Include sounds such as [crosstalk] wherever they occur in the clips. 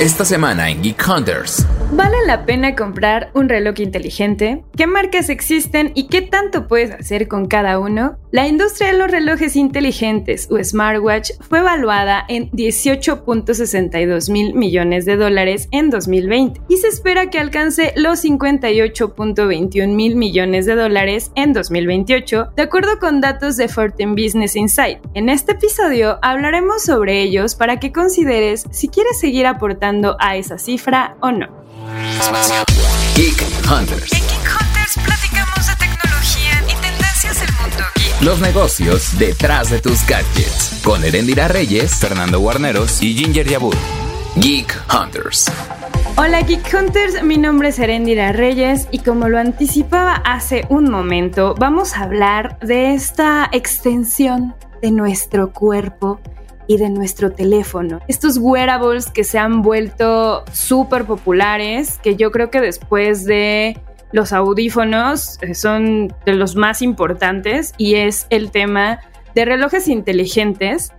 Esta semana en Geek Hunters. ¿Vale la pena comprar un reloj inteligente? ¿Qué marcas existen y qué tanto puedes hacer con cada uno? La industria de los relojes inteligentes o smartwatch fue evaluada en 18.62 mil millones de dólares en 2020 y se espera que alcance los 58.21 mil millones de dólares en 2028, de acuerdo con datos de Fortin Business Insight. En este episodio hablaremos sobre ellos para que consideres si quieres seguir aportando a esa cifra o no. Geek Hunters. En Geek Hunters platicamos de tecnología y tendencias del mundo geek. Los negocios detrás de tus gadgets. Con Erendira Reyes, Fernando Guarneros y Ginger Yabur. Geek Hunters. Hola Geek Hunters, mi nombre es Erendira Reyes y como lo anticipaba hace un momento, vamos a hablar de esta extensión de nuestro cuerpo y de nuestro teléfono. Estos wearables que se han vuelto súper populares, que yo creo que después de los audífonos eh, son de los más importantes y es el tema de relojes inteligentes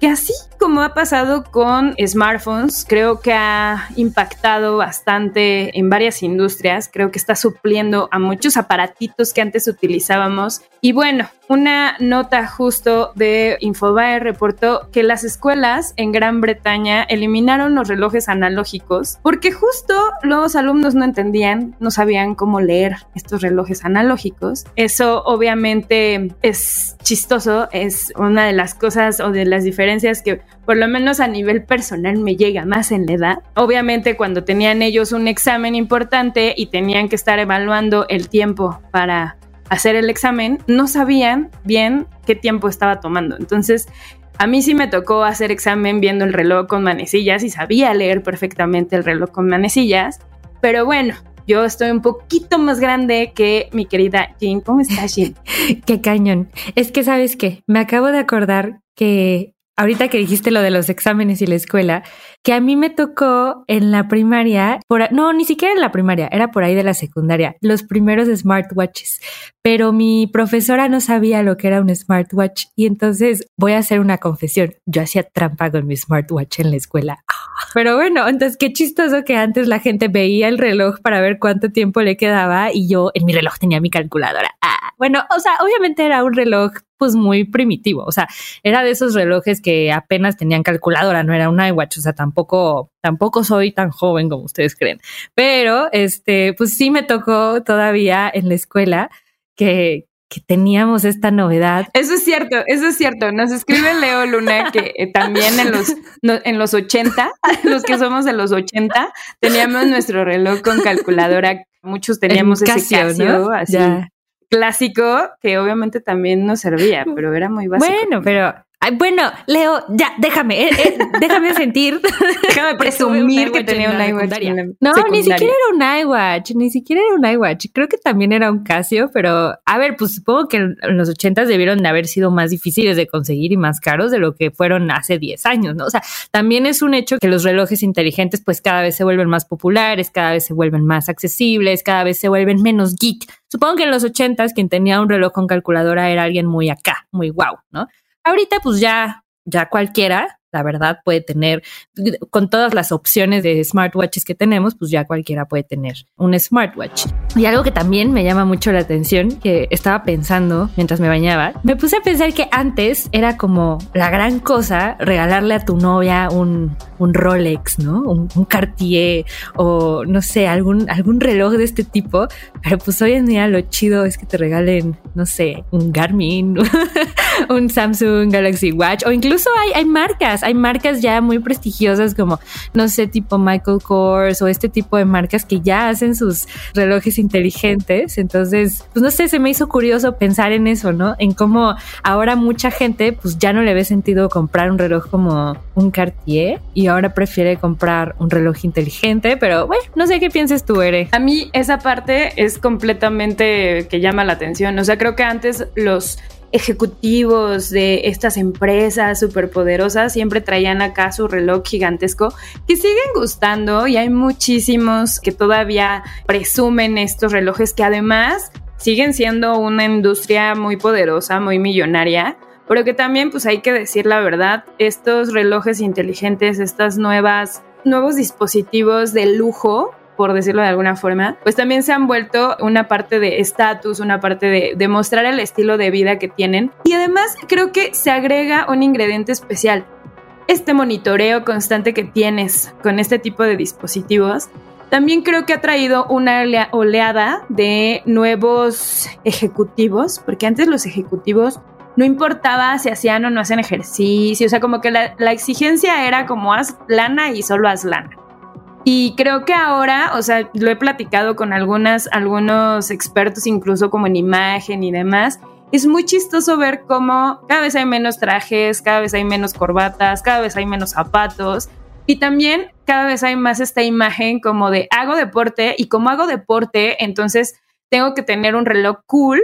que así como ha pasado con smartphones, creo que ha impactado bastante en varias industrias, creo que está supliendo a muchos aparatitos que antes utilizábamos. Y bueno, una nota justo de Infobae reportó que las escuelas en Gran Bretaña eliminaron los relojes analógicos porque justo los alumnos no entendían, no sabían cómo leer estos relojes analógicos. Eso obviamente es chistoso, es una de las cosas o de las diferencias que por lo menos a nivel personal me llega más en la edad. Obviamente cuando tenían ellos un examen importante y tenían que estar evaluando el tiempo para hacer el examen, no sabían bien qué tiempo estaba tomando. Entonces, a mí sí me tocó hacer examen viendo el reloj con manecillas y sabía leer perfectamente el reloj con manecillas, pero bueno, yo estoy un poquito más grande que mi querida Jean. ¿Cómo estás, Jean? [laughs] Qué cañón. Es que, ¿sabes qué? Me acabo de acordar que ahorita que dijiste lo de los exámenes y la escuela, que a mí me tocó en la primaria, por, no, ni siquiera en la primaria, era por ahí de la secundaria, los primeros smartwatches, pero mi profesora no sabía lo que era un smartwatch y entonces voy a hacer una confesión, yo hacía trampa con mi smartwatch en la escuela. Pero bueno, entonces qué chistoso que antes la gente veía el reloj para ver cuánto tiempo le quedaba y yo en mi reloj tenía mi calculadora. Ah, bueno, o sea, obviamente era un reloj pues muy primitivo, o sea, era de esos relojes que apenas tenían calculadora, no era un iWatch, o sea, tampoco, tampoco soy tan joven como ustedes creen, pero este, pues sí me tocó todavía en la escuela que, que teníamos esta novedad. Eso es cierto, eso es cierto. Nos escribe Leo Luna que eh, también en los, en los 80, [laughs] los que somos de los 80, teníamos nuestro reloj con calculadora. Muchos teníamos ese Casio, así clásico que obviamente también nos servía, pero era muy básico. Bueno, pero bueno, Leo, ya, déjame, eh, eh, déjame sentir. [laughs] déjame presumir que tenía un iWatch. No, ni siquiera era un iWatch, ni siquiera era un iWatch. Creo que también era un Casio, pero a ver, pues supongo que en los ochentas debieron de haber sido más difíciles de conseguir y más caros de lo que fueron hace 10 años, ¿no? O sea, también es un hecho que los relojes inteligentes pues cada vez se vuelven más populares, cada vez se vuelven más accesibles, cada vez se vuelven menos geek. Supongo que en los ochentas quien tenía un reloj con calculadora era alguien muy acá, muy guau, ¿no? Ahorita pues ya, ya cualquiera la verdad puede tener, con todas las opciones de smartwatches que tenemos, pues ya cualquiera puede tener un smartwatch. Y algo que también me llama mucho la atención, que estaba pensando mientras me bañaba, me puse a pensar que antes era como la gran cosa regalarle a tu novia un, un Rolex, ¿no? Un, Cartier o no sé, algún, algún reloj de este tipo. Pero pues hoy en día lo chido es que te regalen, no sé, un Garmin, [laughs] [laughs] un Samsung Galaxy Watch o incluso hay, hay marcas hay marcas ya muy prestigiosas como, no sé, tipo Michael Kors o este tipo de marcas que ya hacen sus relojes inteligentes. Entonces, pues no sé, se me hizo curioso pensar en eso, ¿no? En cómo ahora mucha gente pues ya no le ve sentido comprar un reloj como un Cartier y ahora prefiere comprar un reloj inteligente, pero bueno, no sé qué piensas tú, Ere. A mí esa parte es completamente que llama la atención. O sea, creo que antes los ejecutivos de estas empresas superpoderosas siempre traían acá su reloj gigantesco que siguen gustando y hay muchísimos que todavía presumen estos relojes que además siguen siendo una industria muy poderosa, muy millonaria, pero que también pues hay que decir la verdad, estos relojes inteligentes, estas nuevas nuevos dispositivos de lujo por decirlo de alguna forma, pues también se han vuelto una parte de estatus, una parte de, de mostrar el estilo de vida que tienen. Y además creo que se agrega un ingrediente especial. Este monitoreo constante que tienes con este tipo de dispositivos también creo que ha traído una oleada de nuevos ejecutivos, porque antes los ejecutivos no importaba si hacían o no hacían ejercicio, o sea, como que la, la exigencia era como haz lana y solo haz lana. Y creo que ahora, o sea, lo he platicado con algunas, algunos expertos, incluso como en imagen y demás. Es muy chistoso ver cómo cada vez hay menos trajes, cada vez hay menos corbatas, cada vez hay menos zapatos. Y también cada vez hay más esta imagen como de hago deporte y como hago deporte, entonces tengo que tener un reloj cool,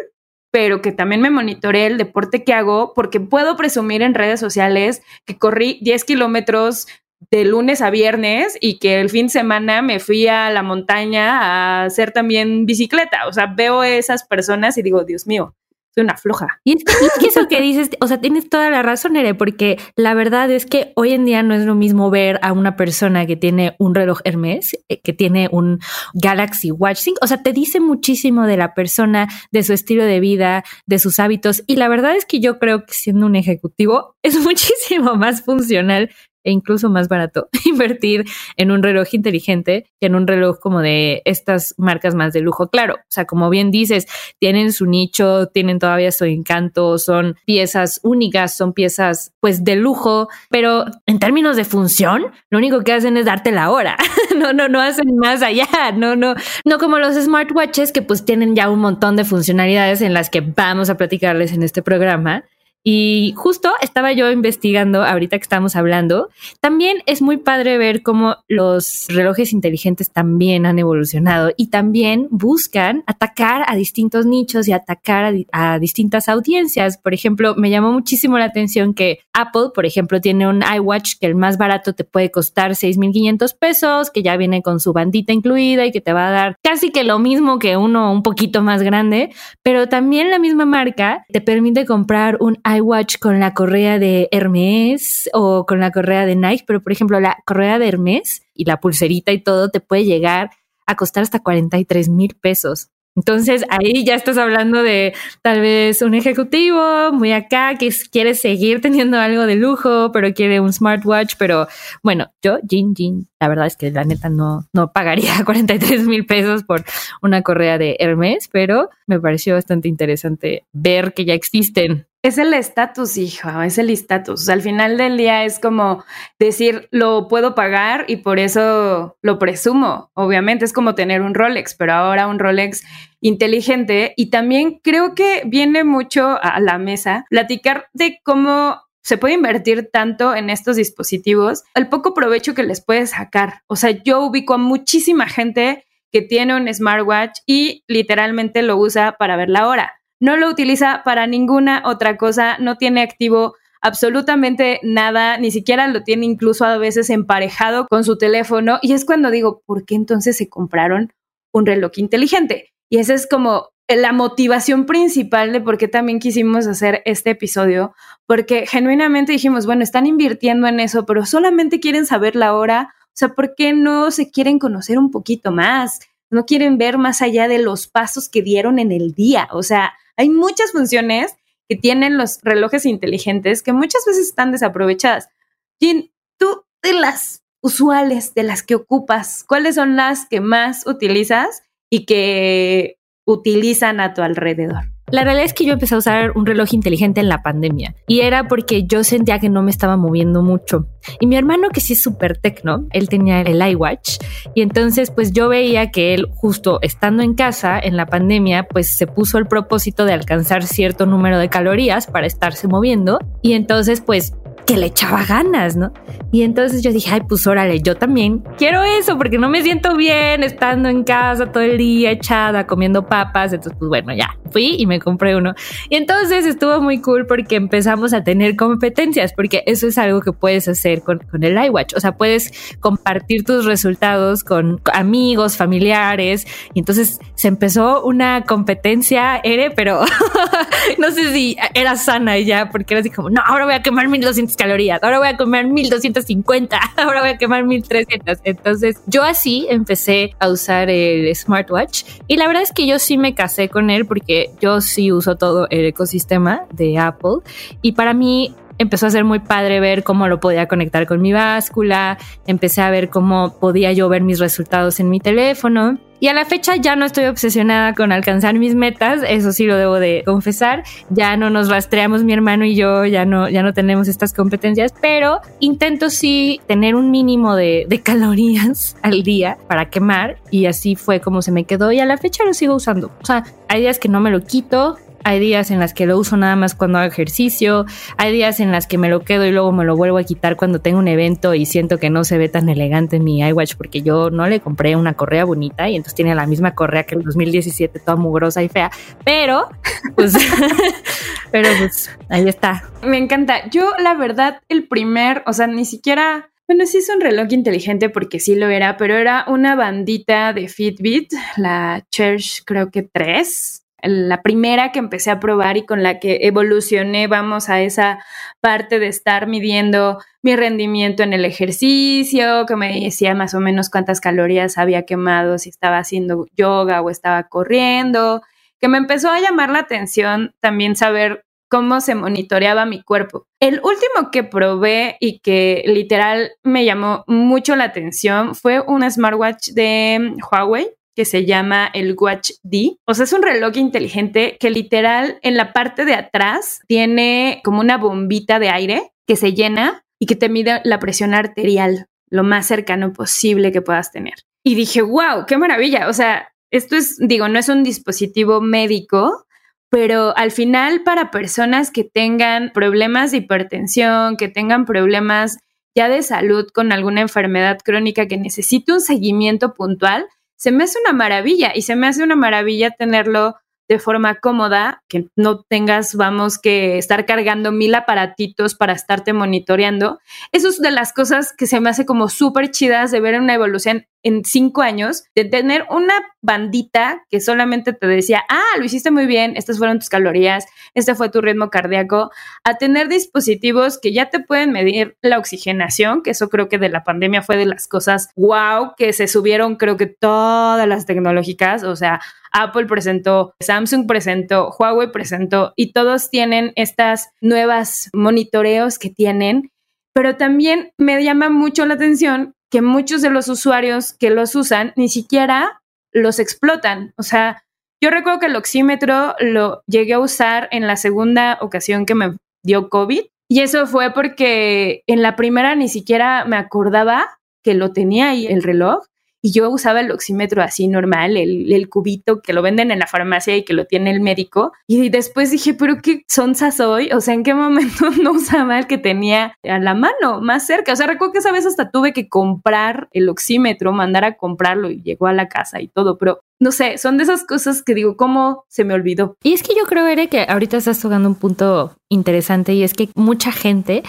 pero que también me monitoree el deporte que hago porque puedo presumir en redes sociales que corrí 10 kilómetros de lunes a viernes y que el fin de semana me fui a la montaña a hacer también bicicleta. O sea, veo esas personas y digo, Dios mío, soy una floja. Y es que, eso que dices, o sea, tienes toda la razón, Ere, porque la verdad es que hoy en día no es lo mismo ver a una persona que tiene un reloj Hermes, eh, que tiene un Galaxy Watch 5, o sea, te dice muchísimo de la persona, de su estilo de vida, de sus hábitos, y la verdad es que yo creo que siendo un ejecutivo [laughs] es muchísimo más funcional e incluso más barato [laughs] invertir en un reloj inteligente que en un reloj como de estas marcas más de lujo. Claro, o sea, como bien dices, tienen su nicho, tienen todavía su encanto, son piezas únicas, son piezas pues de lujo, pero en términos de función, lo único que hacen es darte la hora. [laughs] no, no, no hacen más allá, no, no, no como los smartwatches que pues tienen ya un montón de funcionalidades en las que vamos a platicarles en este programa y justo estaba yo investigando, ahorita que estamos hablando, también es muy padre ver cómo los relojes inteligentes también han evolucionado y también buscan atacar a distintos nichos y atacar a, distintas audiencias. Por ejemplo, me llamó muchísimo la atención que Apple, por ejemplo, tiene un iWatch que el más barato te puede costar 6.500 pesos, que ya viene con su bandita incluida y que te va a dar casi que lo mismo que uno un poquito más grande, pero también la misma marca te permite comprar un iWatch con la correa de Hermes o con la correa de Nike, pero por ejemplo la correa de Hermes y la pulserita y todo te puede llegar a costar hasta 43 mil pesos. Entonces ahí ya estás hablando de tal vez un ejecutivo muy acá que quiere seguir teniendo algo de lujo, pero quiere un smartwatch. Pero bueno, yo, Jin Jin, la verdad es que la neta no, no pagaría [laughs] 43 mil pesos por una correa de Hermes, pero me pareció bastante interesante ver que ya existen es el estatus, hijo, es el estatus. al final del día es como decir, lo puedo pagar y por eso lo presumo. Obviamente es como tener un Rolex, pero ahora un Rolex inteligente. Y también creo que viene mucho a la mesa platicar de cómo se puede invertir tanto en estos dispositivos, el poco provecho que les puede sacar. O sea, yo ubico a muchísima gente que tiene un smartwatch y literalmente lo usa para ver la hora no lo utiliza para ninguna otra cosa, no tiene activo absolutamente nada, ni siquiera lo tiene incluso a veces emparejado con su teléfono y es cuando digo, ¿por qué entonces se compraron un reloj inteligente? Y esa es como la motivación principal de por qué también quisimos hacer este episodio, porque genuinamente dijimos, bueno, están invirtiendo en eso, pero solamente quieren saber la hora, o sea, ¿por qué no se quieren conocer un poquito más? No quieren ver más allá de los pasos que dieron en el día, o sea, hay muchas funciones que tienen los relojes inteligentes que muchas veces están desaprovechadas. Tú de las usuales, de las que ocupas, ¿cuáles son las que más utilizas y que utilizan a tu alrededor? La realidad es que yo empecé a usar un reloj inteligente en la pandemia y era porque yo sentía que no me estaba moviendo mucho. Y mi hermano, que sí es súper tecno, él tenía el iWatch y entonces pues yo veía que él justo estando en casa en la pandemia pues se puso el propósito de alcanzar cierto número de calorías para estarse moviendo y entonces pues que le echaba ganas, ¿no? Y entonces yo dije, ay, pues órale, yo también quiero eso porque no me siento bien estando en casa todo el día echada comiendo papas. Entonces, pues bueno, ya fui y me compré uno. Y entonces estuvo muy cool porque empezamos a tener competencias, porque eso es algo que puedes hacer con, con el iWatch. O sea, puedes compartir tus resultados con amigos, familiares. Y entonces se empezó una competencia, Ere, pero [laughs] no sé si era sana ya, porque era así como, no, ahora voy a quemar 1200 calorías, ahora voy a comer 1250, [laughs] ahora voy a quemar 1300. Entonces yo así empecé a usar el smartwatch y la verdad es que yo sí me casé con él porque yo sí uso todo el ecosistema de Apple y para mí empezó a ser muy padre ver cómo lo podía conectar con mi báscula, empecé a ver cómo podía yo ver mis resultados en mi teléfono. Y a la fecha ya no estoy obsesionada con alcanzar mis metas, eso sí lo debo de confesar. Ya no nos rastreamos mi hermano y yo, ya no, ya no tenemos estas competencias, pero intento sí tener un mínimo de, de calorías [laughs] al día para quemar y así fue como se me quedó y a la fecha lo sigo usando. O sea, hay días que no me lo quito, hay días en las que lo uso nada más cuando hago ejercicio, hay días en las que me lo quedo y luego me lo vuelvo a quitar cuando tengo un evento y siento que no se ve tan elegante mi iWatch porque yo no le compré una correa bonita y entonces tiene la misma correa que el 2017 toda mugrosa y fea, pero pues [laughs] pero pues ahí está. Me encanta. Yo la verdad el primer, o sea, ni siquiera bueno, sí es un reloj inteligente porque sí lo era, pero era una bandita de Fitbit, la Church creo que 3, la primera que empecé a probar y con la que evolucioné, vamos a esa parte de estar midiendo mi rendimiento en el ejercicio, que me decía más o menos cuántas calorías había quemado si estaba haciendo yoga o estaba corriendo, que me empezó a llamar la atención también saber cómo se monitoreaba mi cuerpo. El último que probé y que literal me llamó mucho la atención fue un smartwatch de Huawei que se llama el Watch D. O sea, es un reloj inteligente que literal en la parte de atrás tiene como una bombita de aire que se llena y que te mide la presión arterial lo más cercano posible que puedas tener. Y dije, wow, qué maravilla. O sea, esto es, digo, no es un dispositivo médico, pero al final para personas que tengan problemas de hipertensión, que tengan problemas ya de salud con alguna enfermedad crónica que necesite un seguimiento puntual, se me hace una maravilla y se me hace una maravilla tenerlo de forma cómoda, que no tengas, vamos, que estar cargando mil aparatitos para estarte monitoreando. Eso es de las cosas que se me hace como súper chidas de ver una evolución en cinco años, de tener una bandita que solamente te decía, ah, lo hiciste muy bien, estas fueron tus calorías, este fue tu ritmo cardíaco, a tener dispositivos que ya te pueden medir la oxigenación, que eso creo que de la pandemia fue de las cosas wow, que se subieron creo que todas las tecnológicas, o sea, Apple presentó, Samsung presentó, Huawei presentó y todos tienen estas nuevas monitoreos que tienen, pero también me llama mucho la atención que muchos de los usuarios que los usan ni siquiera los explotan. O sea, yo recuerdo que el oxímetro lo llegué a usar en la segunda ocasión que me dio COVID y eso fue porque en la primera ni siquiera me acordaba que lo tenía ahí el reloj y yo usaba el oxímetro así normal, el, cubito que lo venden en la farmacia y que lo tiene el médico. Y después dije, pero qué sonsa soy. O sea, ¿en qué momento [laughs] no usaba el que tenía a la mano, más cerca? O sea, recuerdo que esa vez hasta tuve que comprar el oxímetro, mandar a comprarlo y llegó a la casa y todo. Pero no sé, son de esas cosas que digo, ¿cómo se me olvidó? Y es que yo creo, Ere, que ahorita estás tocando un punto interesante y es que mucha gente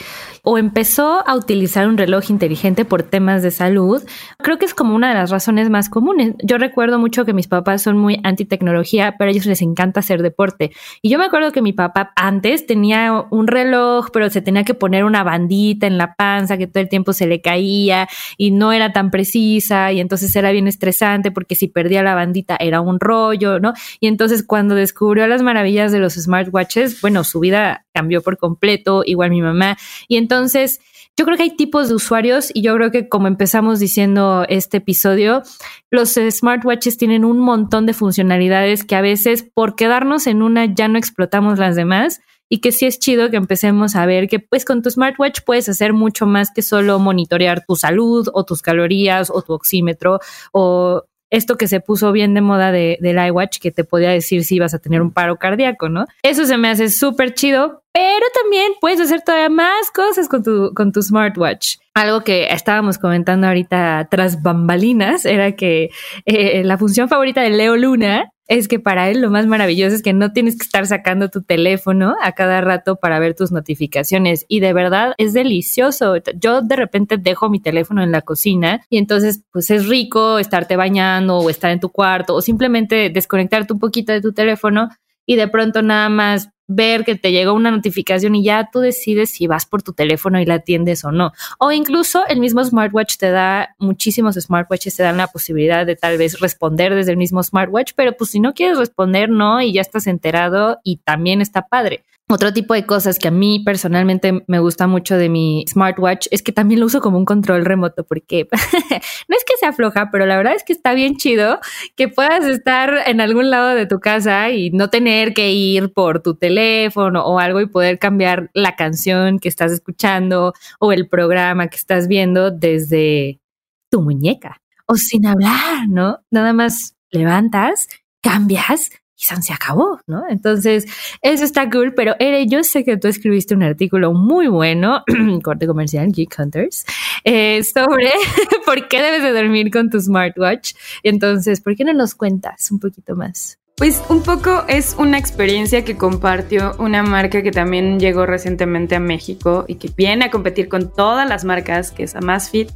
o empezó a utilizar un reloj inteligente por temas de salud. Creo que es como una de las razones más comunes. Yo recuerdo mucho que mis papás son muy anti tecnología, pero a ellos les encanta hacer deporte. Y yo me acuerdo que mi papá antes tenía un reloj, pero se tenía que poner una bandita en la panza que todo el tiempo se le caía y no era tan precisa y entonces era bien estresante porque si perdía la bandita era un rollo, ¿no? Y entonces cuando descubrió las maravillas de los smartwatches, bueno, su vida cambió por completo, igual mi mamá. Y entonces yo creo que hay tipos de usuarios y yo creo que como empezamos diciendo este episodio, los smartwatches tienen un montón de funcionalidades que a veces por quedarnos en una ya no explotamos las demás y que sí es chido que empecemos a ver que pues con tu smartwatch puedes hacer mucho más que solo monitorear tu salud o tus calorías o tu oxímetro o esto que se puso bien de moda de, del iWatch, que te podía decir si ibas a tener un paro cardíaco, ¿no? Eso se me hace súper chido, pero también puedes hacer todavía más cosas con tu, con tu smartwatch. Algo que estábamos comentando ahorita tras bambalinas era que eh, la función favorita de Leo Luna es que para él lo más maravilloso es que no tienes que estar sacando tu teléfono a cada rato para ver tus notificaciones y de verdad es delicioso. Yo de repente dejo mi teléfono en la cocina y entonces pues es rico estarte bañando o estar en tu cuarto o simplemente desconectarte un poquito de tu teléfono y de pronto nada más ver que te llegó una notificación y ya tú decides si vas por tu teléfono y la atiendes o no. O incluso el mismo smartwatch te da, muchísimos smartwatches te dan la posibilidad de tal vez responder desde el mismo smartwatch, pero pues si no quieres responder, no, y ya estás enterado y también está padre. Otro tipo de cosas que a mí personalmente me gusta mucho de mi smartwatch es que también lo uso como un control remoto porque [laughs] no es que sea floja, pero la verdad es que está bien chido que puedas estar en algún lado de tu casa y no tener que ir por tu teléfono o algo y poder cambiar la canción que estás escuchando o el programa que estás viendo desde tu muñeca o sin hablar, ¿no? Nada más levantas, cambias y se acabó, ¿no? Entonces, eso está cool, pero Ere, yo sé que tú escribiste un artículo muy bueno, [clears throat] corte comercial, Geek Hunters, eh, sobre [laughs] por qué debes de dormir con tu smartwatch. Entonces, ¿por qué no nos cuentas un poquito más? Pues un poco es una experiencia que compartió una marca que también llegó recientemente a México y que viene a competir con todas las marcas, que es Amazfit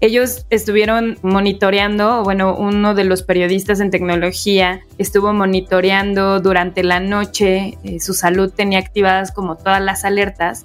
ellos estuvieron monitoreando, bueno, uno de los periodistas en tecnología estuvo monitoreando durante la noche, eh, su salud tenía activadas como todas las alertas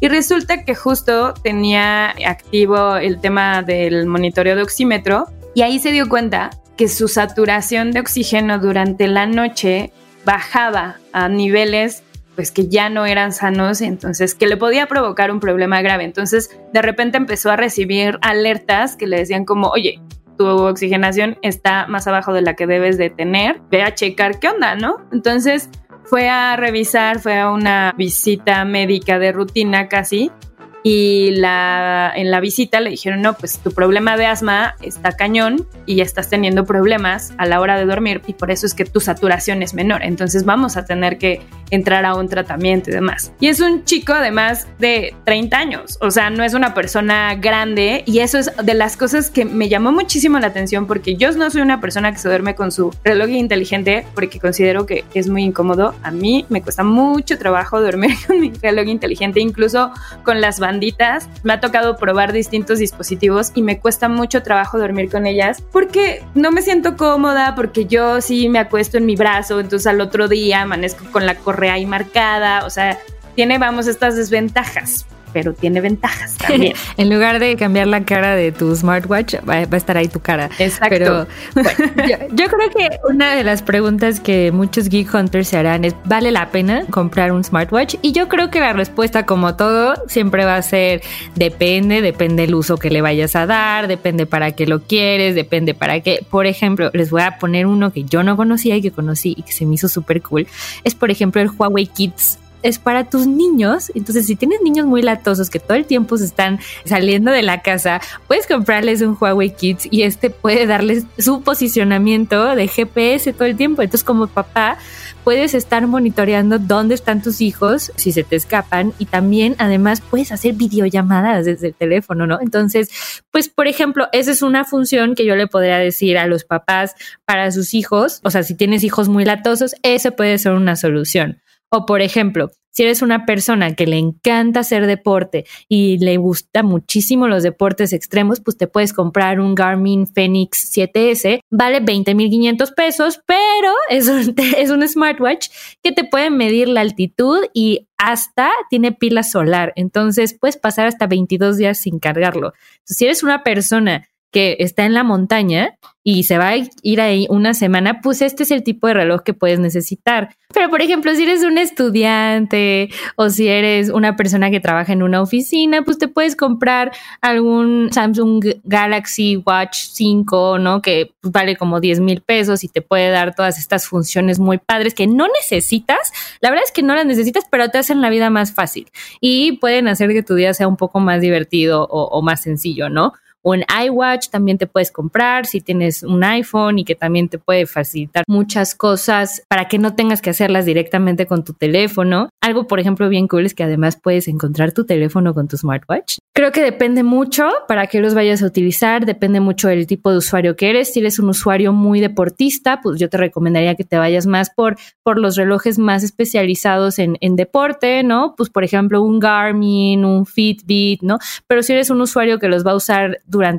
y resulta que justo tenía activo el tema del monitoreo de oxímetro y ahí se dio cuenta que su saturación de oxígeno durante la noche bajaba a niveles pues que ya no eran sanos, entonces que le podía provocar un problema grave. Entonces de repente empezó a recibir alertas que le decían como, oye, tu oxigenación está más abajo de la que debes de tener, ve a checar qué onda, ¿no? Entonces fue a revisar, fue a una visita médica de rutina casi y la, en la visita le dijeron, no, pues tu problema de asma está cañón y ya estás teniendo problemas a la hora de dormir y por eso es que tu saturación es menor. Entonces vamos a tener que entrar a un tratamiento y demás. Y es un chico además de 30 años, o sea, no es una persona grande y eso es de las cosas que me llamó muchísimo la atención porque yo no soy una persona que se duerme con su reloj inteligente porque considero que es muy incómodo. A mí me cuesta mucho trabajo dormir [laughs] con mi reloj inteligente, incluso con las bandas me ha tocado probar distintos dispositivos y me cuesta mucho trabajo dormir con ellas porque no me siento cómoda, porque yo sí me acuesto en mi brazo, entonces al otro día amanezco con la correa ahí marcada, o sea, tiene, vamos, estas desventajas pero tiene ventajas también. [laughs] en lugar de cambiar la cara de tu smartwatch, va, a estar ahí tu cara. Exacto. Pero [laughs] yo, creo que una de las preguntas que muchos geek hunters se harán es, ¿vale la pena comprar un smartwatch? Y yo creo que la respuesta, como todo, siempre va a ser, depende, depende el uso que le vayas a dar, depende para qué lo quieres, depende para qué. Por ejemplo, les voy a poner uno que yo no conocía y que conocí y que se me hizo súper cool. Es, por ejemplo, el Huawei Kids es para tus niños. Entonces, si tienes niños muy latosos que todo el tiempo se están saliendo de la casa, puedes comprarles un Huawei Kids y este puede darles su posicionamiento de GPS todo el tiempo. Entonces, como papá, puedes estar monitoreando dónde están tus hijos si se te escapan y también además puedes hacer videollamadas desde el teléfono, ¿no? Entonces, pues por ejemplo, esa es una función que yo le podría decir a los papás para sus hijos, o sea, si tienes hijos muy latosos, eso puede ser una solución. O por ejemplo, si eres una persona que le encanta hacer deporte y le gusta muchísimo los deportes extremos, pues te puedes comprar un Garmin Fenix 7S. Vale 20.500 pesos, pero es un, [laughs] es un smartwatch que te puede medir la altitud y hasta tiene pila solar. Entonces puedes pasar hasta 22 días sin cargarlo. Si eres una persona que está en la montaña y se va a ir ahí una semana, pues este es el tipo de reloj que puedes necesitar. Pero, por ejemplo, si eres un estudiante o si eres una persona que trabaja en una oficina, pues te puedes comprar algún Samsung Galaxy Watch 5, ¿no? Que vale como 10 mil pesos y te puede dar todas estas funciones muy padres que no necesitas. La verdad es que no las necesitas, pero te hacen la vida más fácil y pueden hacer que tu día sea un poco más divertido o, o más sencillo, ¿no? Un iWatch también te puedes comprar si tienes un iPhone y que también te puede facilitar muchas cosas para que no tengas que hacerlas directamente con tu teléfono. Algo, por ejemplo, bien cool es que además puedes encontrar tu teléfono con tu smartwatch. Creo que depende mucho para que los vayas a utilizar, depende mucho del tipo de usuario que eres. Si eres un usuario muy deportista, pues yo te recomendaría que te vayas más por, por los relojes más especializados en, en deporte, ¿no? Pues por ejemplo un Garmin, un Fitbit, ¿no? Pero si eres un usuario que los va a usar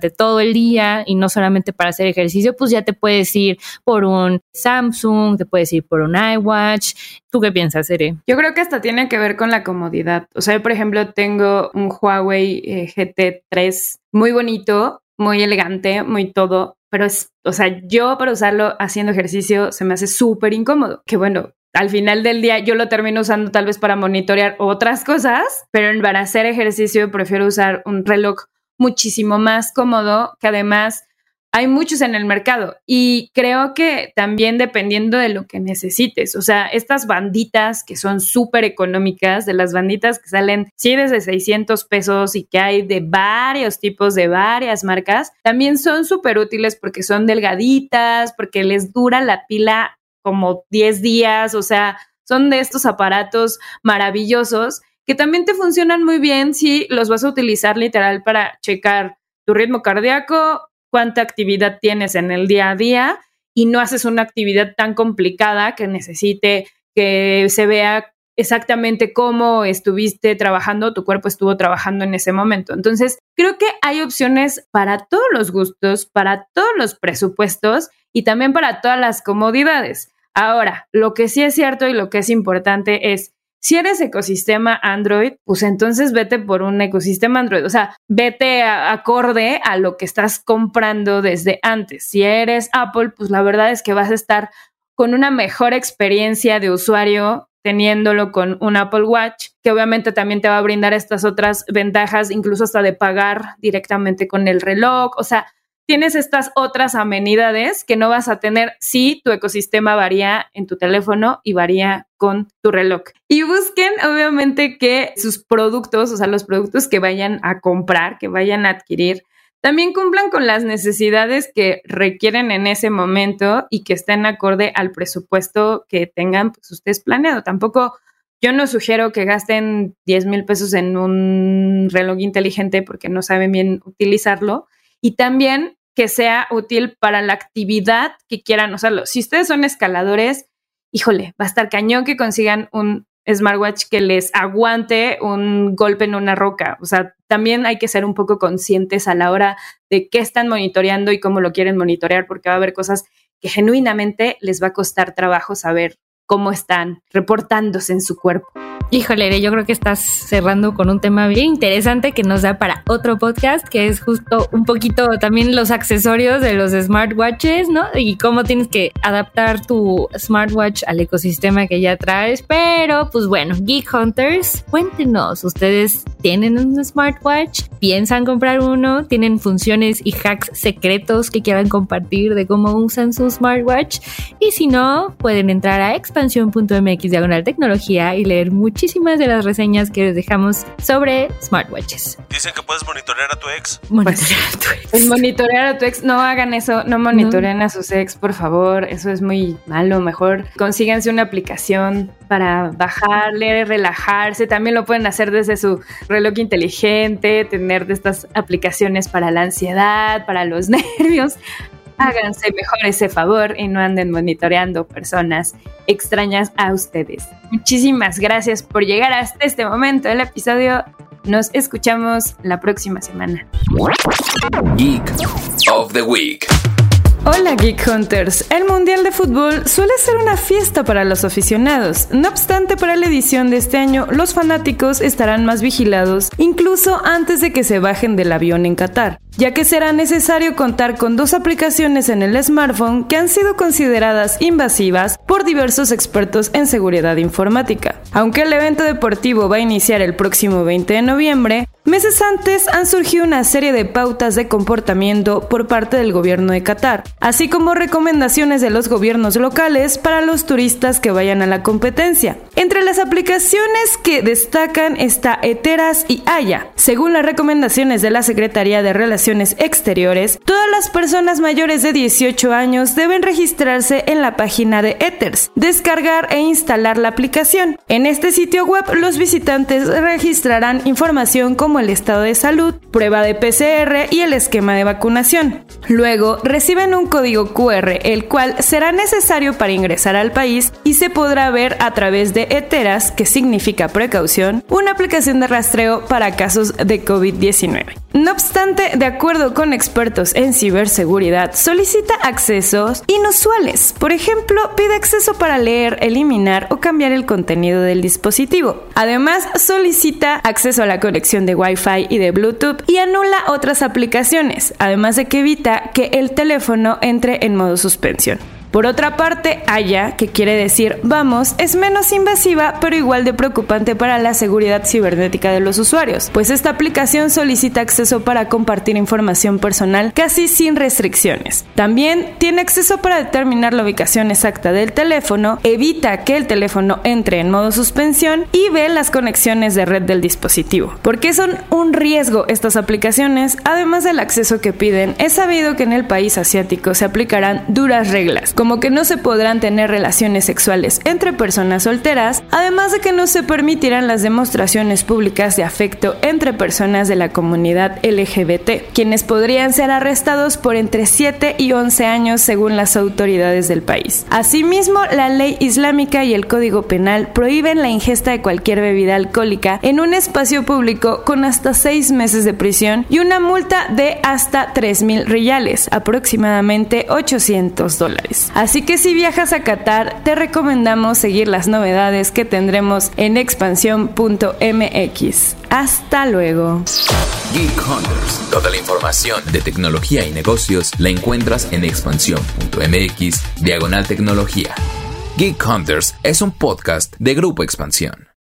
todo el día y no solamente para hacer ejercicio, pues ya te puedes ir por un Samsung, te puedes ir por un iWatch. ¿Tú qué piensas, Ere? Yo creo que hasta tiene que ver con la comodidad. O sea, yo, por ejemplo, tengo un Huawei eh, GT3 muy bonito, muy elegante, muy todo, pero es, o sea, yo para usarlo haciendo ejercicio se me hace súper incómodo. Que bueno, al final del día yo lo termino usando tal vez para monitorear otras cosas, pero para hacer ejercicio prefiero usar un reloj muchísimo más cómodo que además hay muchos en el mercado. Y creo que también dependiendo de lo que necesites, o sea, estas banditas que son súper económicas, de las banditas que salen, sí, desde 600 pesos y que hay de varios tipos, de varias marcas, también son súper útiles porque son delgaditas, porque les dura la pila como 10 días, o sea, son de estos aparatos maravillosos que también te funcionan muy bien si los vas a utilizar literal para checar tu ritmo cardíaco, cuánta actividad tienes en el día a día y no haces una actividad tan complicada que necesite que se vea exactamente cómo estuviste trabajando, tu cuerpo estuvo trabajando en ese momento. Entonces, creo que hay opciones para todos los gustos, para todos los presupuestos y también para todas las comodidades. Ahora, lo que sí es cierto y lo que es importante es si eres ecosistema Android, pues entonces vete por un ecosistema Android, o sea, vete acorde a lo que estás comprando desde antes. Si eres Apple, pues la verdad es que vas a estar con una mejor experiencia de usuario teniéndolo con un Apple Watch, que obviamente también te va a brindar estas otras ventajas, incluso hasta de pagar directamente con el reloj, o sea, tienes estas otras amenidades que no vas a tener si tu ecosistema varía en tu teléfono y varía con tu reloj. Y busquen obviamente que sus productos, o sea, los productos que vayan a comprar, que vayan a adquirir, también cumplan con las necesidades que requieren en ese momento y que estén acorde al presupuesto que tengan pues, ustedes planeado. Tampoco yo no sugiero que gasten 10 mil pesos en un reloj inteligente porque no saben bien utilizarlo. Y también que sea útil para la actividad que quieran usarlo. Si ustedes son escaladores, híjole, va a estar cañón que consigan un smartwatch que les aguante un golpe en una roca. O sea, también hay que ser un poco conscientes a la hora de qué están monitoreando y cómo lo quieren monitorear, porque va a haber cosas que genuinamente les va a costar trabajo saber cómo están reportándose en su cuerpo. Híjole, yo creo que estás cerrando con un tema bien interesante que nos da para otro podcast, que es justo un poquito también los accesorios de los smartwatches, ¿no? Y cómo tienes que adaptar tu smartwatch al ecosistema que ya traes. Pero, pues bueno, Geek Hunters, cuéntenos, ¿ustedes tienen un smartwatch? ¿Piensan comprar uno? ¿Tienen funciones y hacks secretos que quieran compartir de cómo usan su smartwatch? Y si no, pueden entrar a expansión.mx diagonal tecnología y leer muchísimas de las reseñas que les dejamos sobre smartwatches. Dicen que puedes monitorear a tu ex. Monitorear a tu ex. El monitorear a tu ex, no hagan eso, no monitoreen a sus ex, por favor, eso es muy malo. Mejor consíganse una aplicación para bajarle, relajarse. También lo pueden hacer desde su reloj inteligente, tener de estas aplicaciones para la ansiedad, para los [laughs] nervios háganse mejor ese favor y no anden monitoreando personas extrañas a ustedes. Muchísimas gracias por llegar hasta este momento del episodio. Nos escuchamos la próxima semana. Geek of the Week. Hola Geek Hunters. El Mundial de Fútbol suele ser una fiesta para los aficionados. No obstante, para la edición de este año, los fanáticos estarán más vigilados, incluso antes de que se bajen del avión en Qatar ya que será necesario contar con dos aplicaciones en el smartphone que han sido consideradas invasivas por diversos expertos en seguridad informática. Aunque el evento deportivo va a iniciar el próximo 20 de noviembre, meses antes han surgido una serie de pautas de comportamiento por parte del gobierno de Qatar, así como recomendaciones de los gobiernos locales para los turistas que vayan a la competencia. Entre las aplicaciones que destacan está Eteras y Aya. Según las recomendaciones de la Secretaría de Relaciones Exteriores, todas las personas mayores de 18 años deben registrarse en la página de Ethers, descargar e instalar la aplicación. En este sitio web los visitantes registrarán información como el estado de salud, prueba de PCR y el esquema de vacunación. Luego reciben un código QR, el cual será necesario para ingresar al país y se podrá ver a través de Eteras, que significa precaución, una aplicación de rastreo para casos de COVID-19. No obstante, de acuerdo con expertos en ciberseguridad, solicita accesos inusuales. Por ejemplo, pide acceso para leer, eliminar o cambiar el contenido del dispositivo. Además, solicita acceso a la conexión de Wi-Fi y de Bluetooth y anula otras aplicaciones, además de que evita que el teléfono entre en modo suspensión. Por otra parte, Aya, que quiere decir vamos, es menos invasiva pero igual de preocupante para la seguridad cibernética de los usuarios, pues esta aplicación solicita acceso para compartir información personal casi sin restricciones. También tiene acceso para determinar la ubicación exacta del teléfono, evita que el teléfono entre en modo suspensión y ve las conexiones de red del dispositivo. ¿Por qué son un riesgo estas aplicaciones? Además del acceso que piden, es sabido que en el país asiático se aplicarán duras reglas que no se podrán tener relaciones sexuales entre personas solteras, además de que no se permitirán las demostraciones públicas de afecto entre personas de la comunidad LGBT, quienes podrían ser arrestados por entre 7 y 11 años según las autoridades del país. Asimismo, la ley islámica y el Código Penal prohíben la ingesta de cualquier bebida alcohólica en un espacio público con hasta 6 meses de prisión y una multa de hasta 3 mil riyales, aproximadamente 800 dólares. Así que si viajas a Qatar, te recomendamos seguir las novedades que tendremos en expansión.mx. Hasta luego. Geek Hunters. Toda la información de tecnología y negocios la encuentras en expansión.mx, diagonal tecnología. Geek Hunters es un podcast de Grupo Expansión.